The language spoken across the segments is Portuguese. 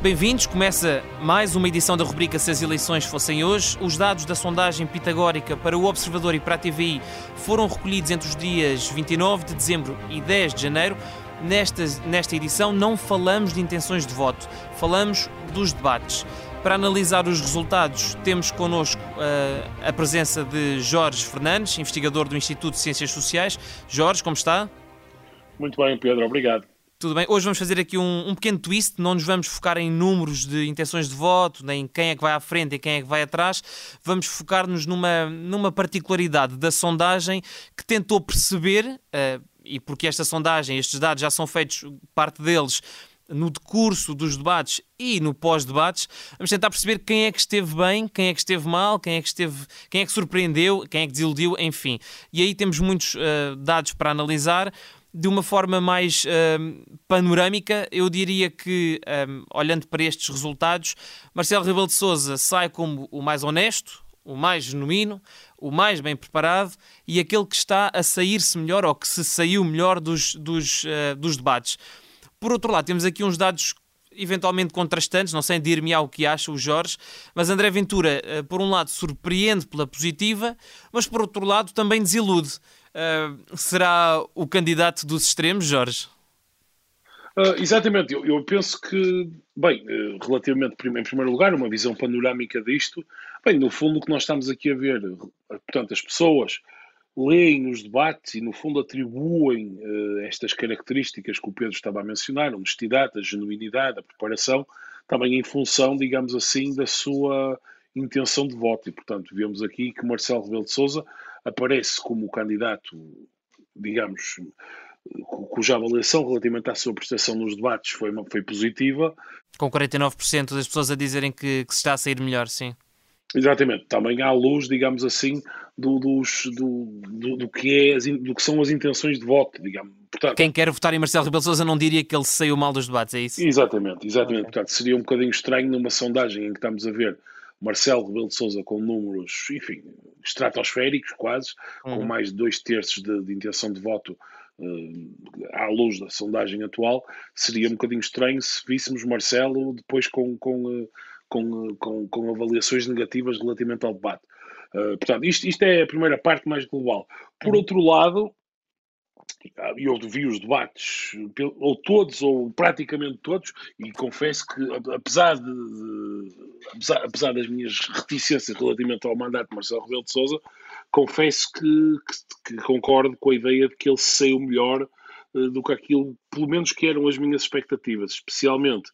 Bem-vindos, começa mais uma edição da rubrica Se as eleições fossem hoje. Os dados da sondagem pitagórica para o Observador e para a TVI foram recolhidos entre os dias 29 de dezembro e 10 de janeiro. Nesta, nesta edição não falamos de intenções de voto, falamos dos debates. Para analisar os resultados, temos connosco uh, a presença de Jorge Fernandes, investigador do Instituto de Ciências Sociais. Jorge, como está? Muito bem, Pedro, obrigado. Tudo bem, hoje vamos fazer aqui um, um, pequeno twist, não nos vamos focar em números de intenções de voto, nem quem é que vai à frente e quem é que vai atrás, vamos focar-nos numa, numa particularidade da sondagem que tentou perceber, uh, e porque esta sondagem, estes dados já são feitos, parte deles, no decurso dos debates e no pós-debates, vamos tentar perceber quem é que esteve bem, quem é que esteve mal, quem é que esteve, quem é que surpreendeu, quem é que desiludiu, enfim. E aí temos muitos uh, dados para analisar de uma forma mais uh, panorâmica, eu diria que, um, olhando para estes resultados, Marcelo Rebelo de Sousa sai como o mais honesto, o mais genuíno, o mais bem preparado e aquele que está a sair-se melhor ou que se saiu melhor dos, dos, uh, dos debates. Por outro lado, temos aqui uns dados eventualmente contrastantes, não sei dir-me o que acha o Jorge, mas André Ventura, uh, por um lado, surpreende pela positiva, mas por outro lado também desilude. Uh, será o candidato dos extremos, Jorge? Uh, exatamente, eu, eu, penso que, bem, uh, relativamente, em primeiro lugar, uma visão panorâmica disto, bem, no fundo o que nós estamos aqui a ver, portanto, as pessoas leem os debates e, no fundo, atribuem uh, estas características que o Pedro estava a mencionar, a honestidade, a genuinidade, a preparação, também em função, digamos assim, da sua intenção de voto. E, portanto, vemos aqui que Marcelo Rebelo de Sousa aparece como candidato, digamos, cuja avaliação relativamente à sua prestação nos debates foi, foi positiva. Com 49% das pessoas a dizerem que, que, se está a sair melhor, sim. Exatamente, também à luz, digamos assim, do, dos, do, do, do, que é, do que são as intenções de voto, digamos. Portanto, Quem quer votar em Marcelo Rebelo Sousa não diria que ele saiu mal dos debates, é isso? Exatamente, exatamente. Okay. Portanto, seria um bocadinho estranho numa sondagem em que estamos a ver Marcelo Rebelo de Sousa com números, enfim, estratosféricos quase, uhum. com mais de dois terços de, de intenção de voto uh, à luz da sondagem atual, seria um bocadinho estranho se víssemos Marcelo depois com, com, uh, com, com, com, avaliações negativas relativamente ao debate. Uh, portanto, isto, isto é a primeira parte mais global. Por uhum. outro lado, eu vi os debates, ou todos, ou praticamente todos, e confesso que, apesar, de apesar, apesar, das minhas reticências relativamente ao mandato de Marcelo Rebelo de Sousa, confesso que, que, que, concordo com a ideia de que ele saiu melhor uh, do que aquilo, pelo menos que eram as minhas expectativas, especialmente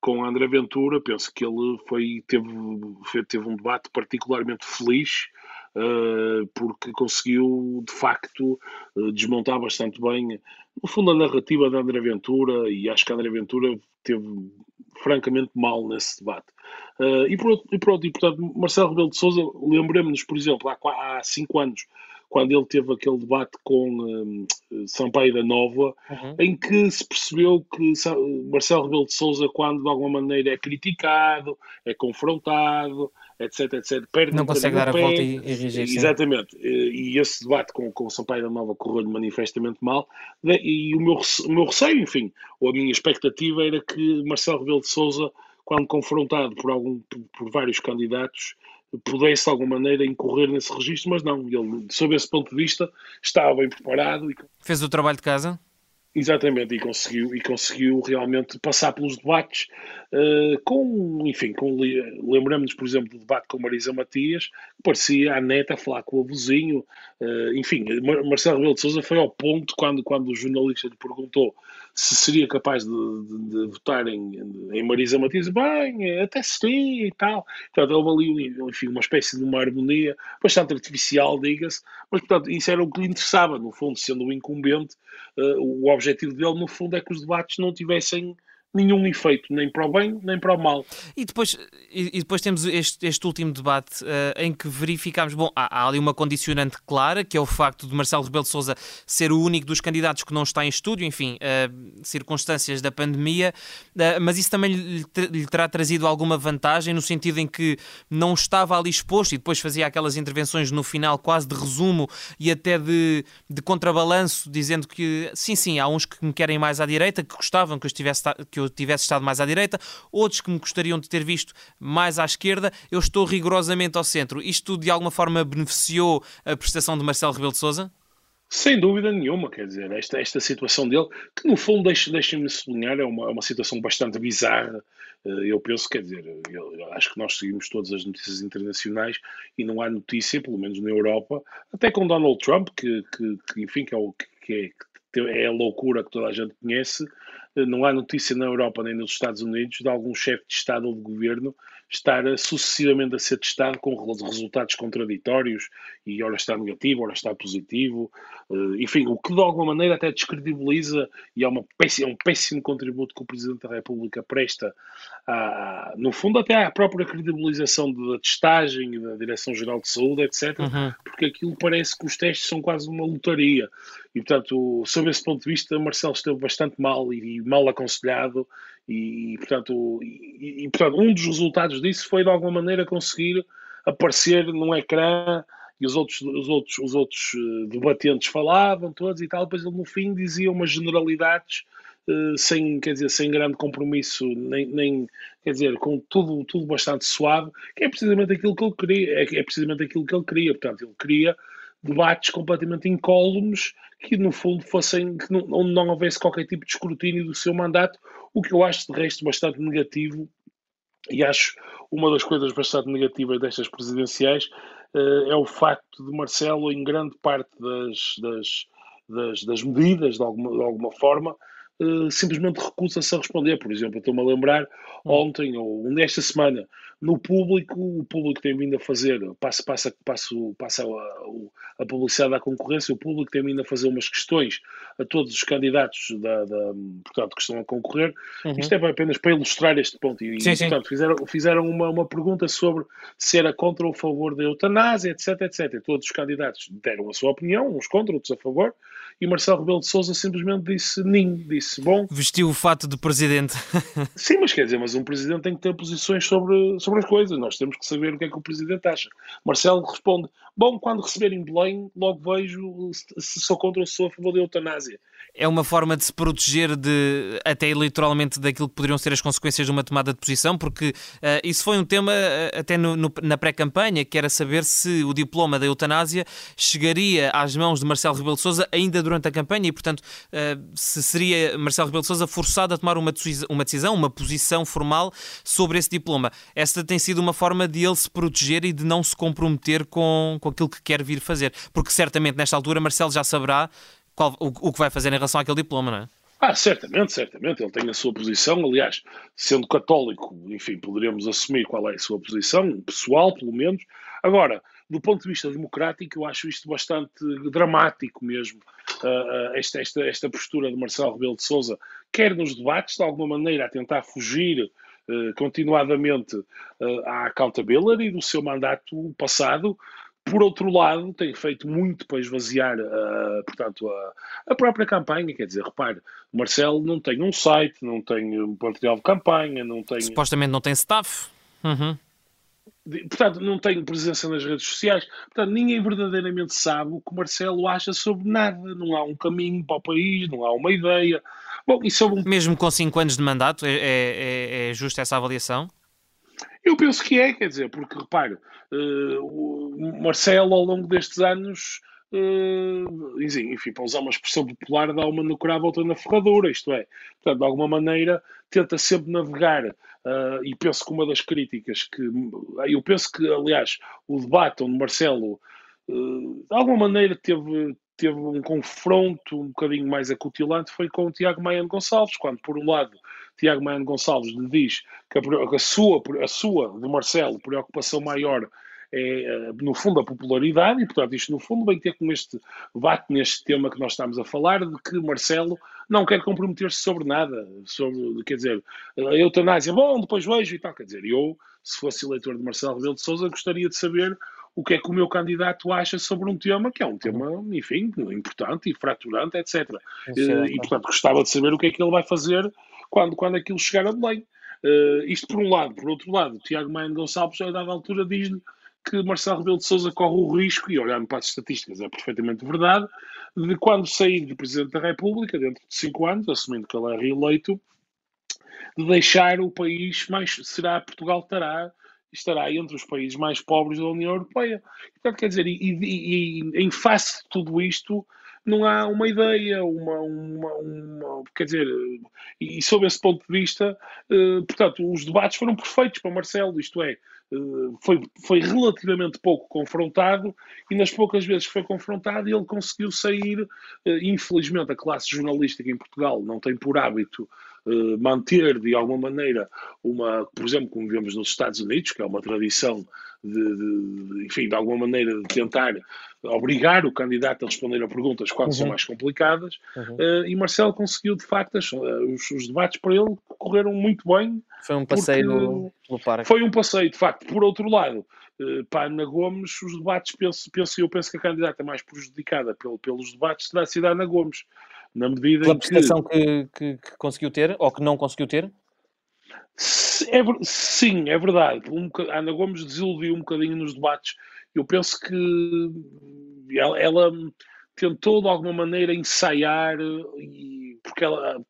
com André Ventura, penso que ele foi, teve, teve um debate particularmente feliz, uh, porque conseguiu, de facto, uh, desmontar bastante bem, no fundo, a narrativa da André Ventura, e acho que a André Ventura teve francamente mal nesse debate. Uh, e, por, e, pronto, e portanto, Marcelo Rebelo de Sousa, lembremos-nos, por exemplo, há, há cinco anos, quando ele teve aquele debate com um, Sampaio da Nova, uhum. em que se percebeu que Marcelo Rebelo de Sousa, quando de alguma maneira é criticado, é confrontado, etc, etc, perde Não consegue dar pé. a volta e, e reagir. Exatamente. E esse debate com, com Sampaio da Nova correu-lhe manifestamente mal. E o meu, o meu receio, enfim, ou a minha expectativa era que Marcelo Rebelo de Sousa, quando confrontado por, algum, por vários candidatos, pudesse de alguma maneira incorrer nesse registro, mas não, ele, sob esse ponto de vista, estava bem preparado. E... Fez o trabalho de casa? Exatamente, e conseguiu, e conseguiu realmente passar pelos debates uh, com, enfim, com, lembramos-nos, por exemplo, do debate com Marisa Matias, que parecia a neta a falar com o vizinho, uh, enfim, Marcelo Rebelo de Sousa foi ao ponto, quando, quando o jornalista lhe perguntou se seria capaz de, de, de votar em, em, Marisa Matias, bem, até seria e tal. Portanto, houve ali, enfim, uma espécie de uma harmonia bastante artificial, diga-se, mas, portanto, isso era o que lhe interessava, no fundo, sendo o incumbente, uh, o objetivo dele, no fundo, é que os debates não tivessem nenhum efeito, nem para o bem, nem para o mal. E depois, e depois temos este, este último debate uh, em que verificamos, bom, há, há, ali uma condicionante clara, que é o facto de Marcelo Rebelo de Sousa ser o único dos candidatos que não está em estúdio, enfim, uh, circunstâncias da pandemia, uh, mas isso também lhe, lhe, terá trazido alguma vantagem, no sentido em que não estava ali exposto e depois fazia aquelas intervenções no final quase de resumo e até de, de contrabalanço, dizendo que sim, sim, há uns que me querem mais à direita, que gostavam que eu estivesse, que que eu tivesse estado mais à direita, outros que me gostariam de ter visto mais à esquerda. Eu estou rigorosamente ao centro. Isto de alguma forma beneficiou a prestação de Marcelo Rebelo de Sousa? Sem dúvida nenhuma, quer dizer, esta, esta situação dele, que no fundo, deixem-me sublinhar, é uma, é uma situação bastante bizarra. Eh, eu penso, quer dizer, eu, acho que nós seguimos todas as notícias internacionais e não há notícia, pelo menos na Europa, até com Donald Trump, que, que, que enfim, que é, o, que, é, que é a loucura que toda a gente conhece, não há notícia na Europa nem nos Estados Unidos de algum chefe de Estado ou de governo estar sucessivamente a ser testado com resultados contraditórios e ora está negativo, ora está positivo, eh, enfim, o que de alguma maneira até descredibiliza e é, uma péssima, é um péssimo contributo que o Presidente da República presta, a, no fundo até à própria credibilização da testagem e da Direção-Geral de Saúde, etc., uhum. porque aquilo parece que os testes são quase uma lotaria. E, portanto, sob esse ponto de vista, Marcelo esteve bastante mal e mal aconselhado e, portanto, e, e, portanto, um dos resultados disso foi, de alguma maneira, conseguir aparecer num ecrã e os outros, os outros, os outros eh, debatentes falavam todos e tal, depois ele no fim dizia umas generalidades uh, sem, quer dizer, sem grande compromisso, nem, nem, quer dizer, com tudo, tudo bastante suave, que é precisamente aquilo que ele queria, é, é precisamente aquilo que ele queria, portanto, ele queria debates completamente incólumes que, no fundo, fossem, que não, onde não houvesse qualquer tipo de escrutínio do seu mandato, o que eu acho, de resto, bastante negativo e acho uma das coisas bastante negativas destas presidenciais uh, é o facto de Marcelo, em grande parte das, das, das, das medidas, de alguma, de alguma forma, uh, simplesmente recusa-se a responder. Por exemplo, estou-me a lembrar hum. ontem ou nesta semana no público, o público tem vindo a fazer, passa, passa, passa, passa a, a, publicidade à concorrência, o público tem vindo a fazer umas questões a todos os candidatos da, da portanto, que estão a concorrer. Uhum. Isto é apenas para ilustrar este ponto. E, sim, portanto, sim. fizeram, fizeram uma, uma pergunta sobre se era contra ou a favor da eutanásia, etc, etc. E todos os candidatos deram a sua opinião, uns contra, outros a favor, e Marcelo Rebelo de Sousa simplesmente disse nin, disse bom. Vestiu o fato de presidente. sim, mas quer dizer, mas um presidente tem que ter posições sobre sobre as coisas, nós temos que saber o que é que o Presidente acha. Marcelo responde: Bom, quando receber em Belém, logo vejo se sou contra ou se sou a favor da eutanásia é uma forma de se proteger de, até eleitoralmente daquilo que poderiam ser as consequências de uma tomada de posição, porque uh, isso foi um tema uh, até no, no, na pré-campanha, que era saber se o diploma da eutanásia chegaria às mãos de Marcelo Rebelo de Sousa ainda durante a campanha e, portanto, uh, se seria Marcelo Rebelo de Sousa forçado a tomar uma uma decisão, uma posição formal sobre esse diploma. Esta tem sido uma forma de ele se proteger e de não se comprometer com, com aquilo que quer vir fazer, porque certamente nesta altura Marcelo já saberá qual, o, o que vai fazer em relação àquele diploma, não é? Ah, certamente, certamente. Ele tem a sua posição. Aliás, sendo católico, enfim, poderíamos assumir qual é a sua posição, pessoal, pelo menos. Agora, do ponto de vista democrático, eu acho isto bastante dramático mesmo. Uh, esta, esta, esta postura de Marcelo Rebelo de Souza, quer nos debates, de alguma maneira, a tentar fugir continuadamente uh, à accountability do seu mandato passado, por outro lado, tem feito muito para esvaziar, uh, portanto, a, a, própria campanha. Quer dizer, repare, o Marcelo não tem um site, não tem um material de campanha, não tem... Supostamente não tem staff. Uhum. Portanto, não tem presença nas redes sociais. Portanto, ninguém verdadeiramente sabe o que o Marcelo acha sobre nada. Não há um caminho para o país, não há uma ideia. Bom, e sobre um... Mesmo com 5 anos de mandato, é, é, é justa essa avaliação? Eu penso que é, quer dizer, porque repare, uh, o Marcelo ao longo destes anos, uh, enfim, para usar uma expressão popular, dá uma no cravo, outra na ferradura, isto é, portanto, de alguma maneira tenta sempre navegar, uh, e penso que uma das críticas que, eu penso que, aliás, o debate onde Marcelo, de alguma maneira teve, teve um confronto um bocadinho mais acutilante foi com o Tiago Maiano Gonçalves, quando por um lado Tiago Maiano Gonçalves lhe diz que a, sua, a sua, do Marcelo, preocupação maior é, eh, no fundo, a popularidade, e, portanto, isto, no fundo, vem ter com este debate neste tema que nós estamos a falar, de que Marcelo não quer comprometer-se sobre nada, sobre, quer dizer, a eutanásia, bom, depois vejo e tal, quer dizer, eu, se fosse eleitor de Marcelo Rebelo de Sousa, gostaria de saber o que é que o meu candidato acha sobre um tema que é um tema, enfim, importante e fraturante, etc. É e, portanto, gostava de saber o que é que ele vai fazer quando, quando aquilo chegar a Belém. Uh, isto por um lado. Por outro lado, Tiago Maia Gonçalves, a dada altura, diz-lhe que Marcelo Rebelo de Sousa corre o risco, e olhando para as estatísticas é perfeitamente verdade, de quando sair de Presidente da República, dentro de cinco anos, assumindo que ele é reeleito, de deixar o país mais. Será Portugal estará, estará entre os países mais pobres da União Europeia. Portanto, quer dizer, e, e, e em face de tudo isto, não há uma ideia, uma, uma, uma, quer dizer, e sob esse ponto de vista, eh, portanto, os debates foram perfeitos para Marcelo, isto é, eh, foi, foi relativamente pouco confrontado e nas poucas vezes que foi confrontado ele conseguiu sair, eh, infelizmente a classe jornalística em Portugal não tem por hábito eh, manter de alguma maneira uma, por exemplo, como vemos nos Estados Unidos, que é uma tradição de, de enfim, de alguma maneira de tentar obrigar o candidato a responder a perguntas quando uhum. são mais complicadas, uhum. uh, e Marcelo conseguiu, de facto, os, os, debates para ele correram muito bem. Foi um passeio no, parque. Foi um passeio, de facto. Por outro lado, uh, para Ana Gomes, os debates, penso, penso eu penso que a candidata mais prejudicada pelo, pelos debates sido a Ana Gomes na medida Pela prestação que... Que, que, conseguiu ter ou que não conseguiu ter? É, sim, é verdade. Um, a Ana Gomes desiludiu um bocadinho nos debates. Eu penso que ela, ela tentou de alguma maneira ensaiar e porque ela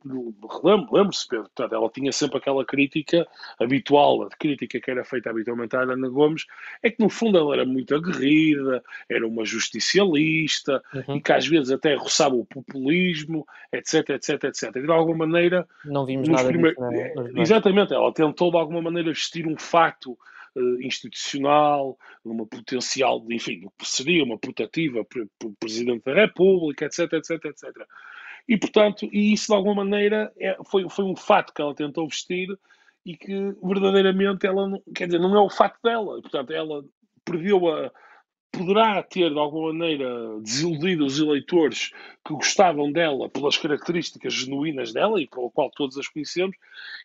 lembro-se, portanto, ela tinha sempre aquela crítica habitual, a crítica que era feita habitualmente à Ana Gomes, é que no fundo ela era muito aguerrida, era uma justicialista uhum. e que às vezes até roçava o populismo, etc, etc, etc. E de alguma maneira. Não vimos nada primeiros... disso, né? Exatamente, ela tentou de alguma maneira vestir um fato uh, institucional, uma potencial, enfim, seria uma putativa para o Presidente da República, etc, etc, etc. E, portanto, e isso de alguma maneira é, foi, foi um fato que ela tentou vestir e que verdadeiramente ela, não, quer dizer, não é o facto dela. Portanto, ela perdeu a. Poderá ter de alguma maneira desiludido os eleitores que gostavam dela pelas características genuínas dela e pelo qual todos as conhecemos,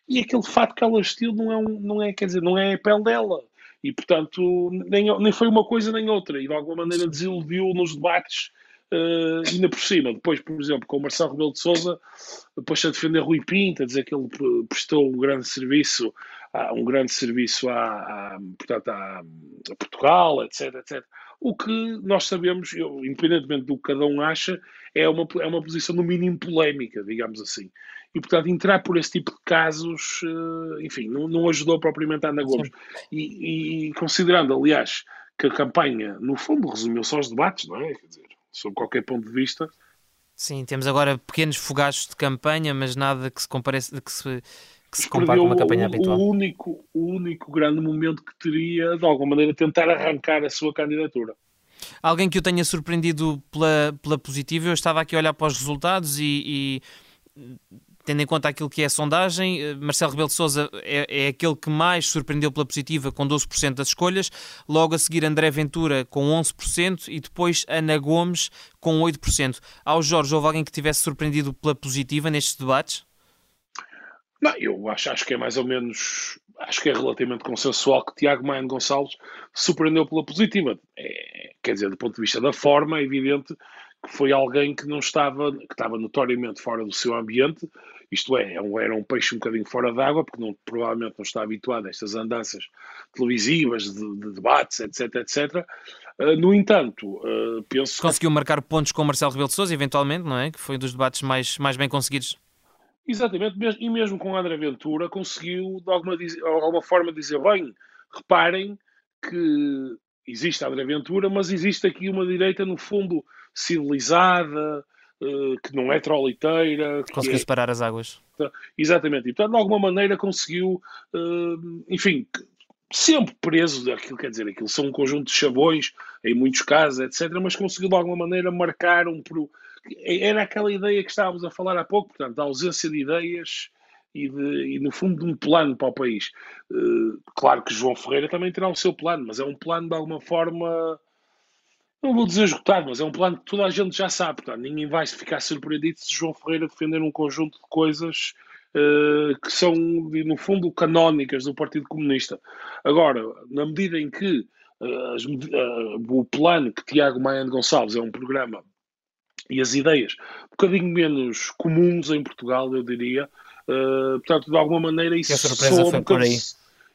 e aquele fato que ela vestiu não é, um, não é, quer dizer, não é a pele dela. E, portanto, nem, nem foi uma coisa nem outra. E, de alguma maneira, desiludiu nos debates Uh, ainda por cima, depois, por exemplo, com o Marcelo Rebelo de Souza, depois a defender Rui Pinto, a dizer que ele prestou um grande serviço, um grande serviço a, portanto, a, a, Portugal, etc, etc. O que nós sabemos, eu, independentemente do que cada um acha, é uma, é uma posição no mínimo polémica, digamos assim. E, portanto, entrar por esse tipo de casos, uh, enfim, não, não, ajudou propriamente a Ana Gomes. E, e, considerando, aliás, que a campanha, no fundo, resumiu só os debates, não é? Quer dizer, sob qualquer ponto de vista. Sim, temos agora pequenos fogachos de campanha, mas nada que se compareça, que se, que se compare com uma campanha o, habitual. O único, o único grande momento que teria, de alguma maneira, tentar arrancar a sua candidatura. Alguém que o tenha surpreendido pela, pela positiva, eu estava aqui a olhar para os resultados e, e tendo em conta aquilo que é a sondagem, eh, Marcelo Rebelo de Sousa é, é, aquele que mais surpreendeu pela positiva, com 12% das escolhas. Logo a seguir, André Ventura com 11% e depois Ana Gomes com 8%. Ao Jorge, houve alguém que tivesse surpreendido pela positiva nestes debates? Não, eu acho, acho que é mais ou menos. Acho que é relativamente consensual que Tiago Maia Gonçalves surpreendeu pela positiva. É, quer dizer, do ponto de vista da forma, é evidente que foi alguém que não estava, que estava notoriamente fora do seu ambiente, isto é, é era um peixe um bocadinho fora d'água, porque não, provavelmente não está habituado a estas andanças televisivas, de, de debates, etc, etc. Uh, no entanto, uh, penso Conseguiu que... marcar pontos com Marcelo Rebelo de Sousa, eventualmente, não é? Que foi um dos debates mais, mais bem conseguidos. Exatamente, e mesmo com André Ventura conseguiu de alguma, de alguma forma dizer, bem, reparem que existe André Ventura, mas existe aqui uma direita, no fundo, civilizada, uh, que não é troliteira. Conseguiu é... separar as águas. Exatamente. E, portanto, de alguma maneira conseguiu, uh, enfim, sempre preso daquilo, quer dizer, aquilo são um conjunto de chavões, em muitos casos, etc., mas conseguiu de alguma maneira marcar um. Era aquela ideia que estávamos a falar há pouco, portanto, a ausência de ideias e, de, e, no fundo de um plano para o país. Uh, claro que João Ferreira também terá o seu plano, mas é um plano de alguma forma não vou dizer esgotado, mas é um plano que toda a gente já sabe. Portanto, ninguém vai ficar surpreendido se João Ferreira defender um conjunto de coisas uh, que são, no fundo, canónicas do Partido Comunista. Agora, na medida em que uh, as, o plano que Tiago Maia Gonçalves é um programa e as ideias um bocadinho menos comuns em Portugal, eu diria, portanto, de alguma maneira isso a surpresa foi por aí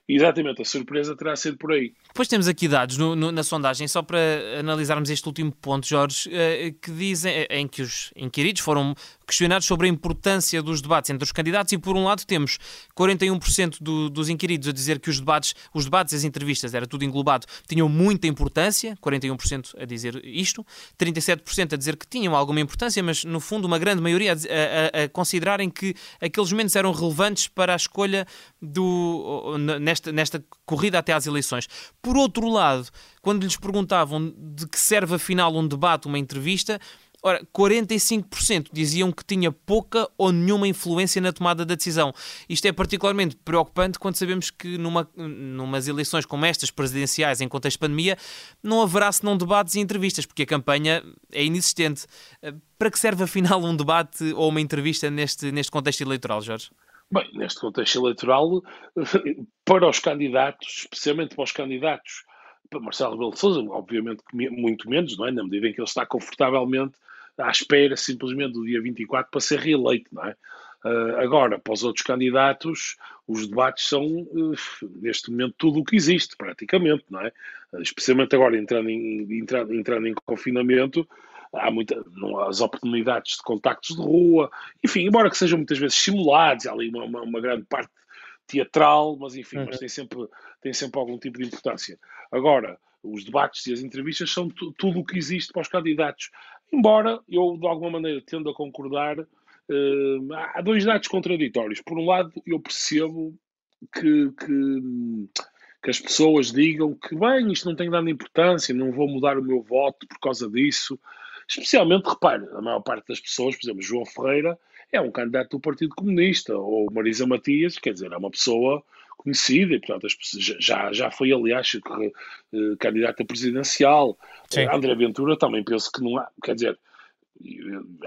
Exatamente, a surpresa terá sido por aí. Depois temos aqui dados no, no, na sondagem, só para analisarmos este último ponto, Jorge, eh, que dizem eh, em que os inquiridos foram questionados sobre a importância dos debates entre os candidatos e, por um lado, temos 41% do, dos inquiridos a dizer que os debates, os debates as entrevistas, era tudo englobado, tinham muita importância, 41% a dizer isto, 37% a dizer que tinham alguma importância, mas, no fundo, uma grande maioria a, a, a considerarem que aqueles momentos eram relevantes para a escolha do, nesta, nesta corrida até às eleições. Por outro lado, quando lhes perguntavam de que serve afinal um debate, uma entrevista, Ora, 45% diziam que tinha pouca ou nenhuma influência na tomada da decisão. Isto é particularmente preocupante quando sabemos que numa, numas eleições como estas, presidenciais, em contexto de pandemia, não haverá senão debates e entrevistas, porque a campanha é inexistente. Para que serve afinal um debate ou uma entrevista neste, neste contexto eleitoral, Jorge? Bem, neste contexto eleitoral, para os candidatos, especialmente para os candidatos, para Marcelo Rebelo de Sousa, obviamente muito menos, não é? Na medida em que ele está confortavelmente à espera simplesmente do dia 24 para ser reeleito, não é? Uh, agora, para os outros candidatos, os debates são, uh, neste momento, tudo o que existe, praticamente, não é? Uh, especialmente agora, entrando em, entrando, entrando em confinamento, há muita, não, as oportunidades de contactos de rua, enfim, embora que sejam muitas vezes simulados, há ali uma, uma, uma grande parte teatral, mas enfim, uhum. mas tem sempre, tem sempre algum tipo de importância. Agora, os debates e as entrevistas são tudo o que existe para os candidatos. Embora eu, de alguma maneira, tendo a concordar, uh, há dois dados contraditórios. Por um lado, eu percebo que, que, que, as pessoas digam que, bem, isto não tem grande importância, não vou mudar o meu voto por causa disso. Especialmente, repare, a maior parte das pessoas, por exemplo, João Ferreira é um candidato do Partido Comunista, ou Marisa Matias, quer dizer, é uma pessoa conhecida e, portanto, já, já foi, aliás, eh, candidata presidencial. Sim. André Ventura também penso que não há, quer dizer,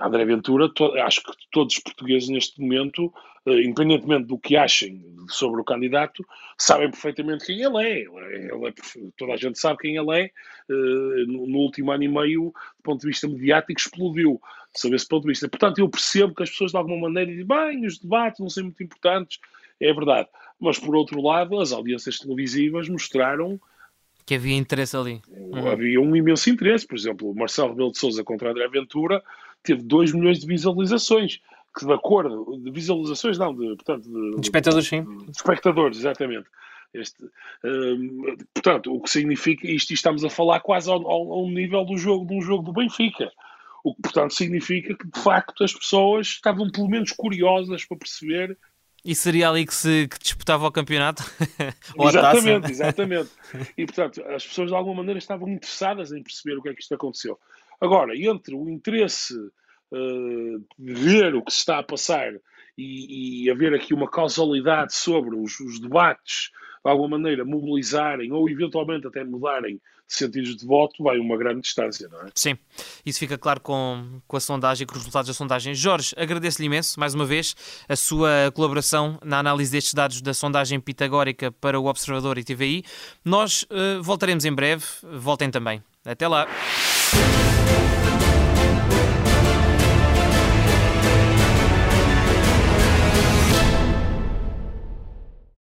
André Ventura, to, acho que todos os portugueses neste momento, uh, independentemente do que achem sobre o candidato, sabem perfeitamente quem ele é. Ele é toda a gente sabe quem ele é. Uh, no, no, último ano e meio, do ponto de vista mediático, explodiu sob esse ponto de vista. Portanto, eu percebo que as pessoas de alguma maneira dizem, bem, os debates não são muito importantes. É verdade. Mas, por outro lado, as audiências televisivas mostraram que havia interesse ali. Uhum. Havia um imenso interesse. Por exemplo, o Marcelo Rebelo de Souza contra André Ventura teve 2 milhões de visualizações. Que de acordo, de visualizações não, de, portanto, de, de espectadores, sim. De espectadores, exatamente. Este, um, portanto, o que significa, isto estamos a falar quase ao, ao, ao, nível do jogo, de um jogo do Benfica. O que, portanto, significa que, de facto, as pessoas estavam pelo menos curiosas para perceber e seria ali que se que disputava o campeonato? exatamente, exatamente. E portanto, as pessoas de alguma maneira estavam interessadas em perceber o que é que isto aconteceu. Agora, entre o interesse uh, de ver o que se está a passar e, e haver aqui uma causalidade sobre os, os debates de alguma maneira mobilizarem ou eventualmente até mudarem sentidos de voto, vai uma grande distância, não é? Sim, isso fica claro com, com a sondagem, com os resultados da sondagem. Jorge, agradeço-lhe imenso, mais uma vez, a sua colaboração na análise destes dados da sondagem pitagórica para o Observador e TVI. Nós uh, voltaremos em breve, voltem também. Até lá!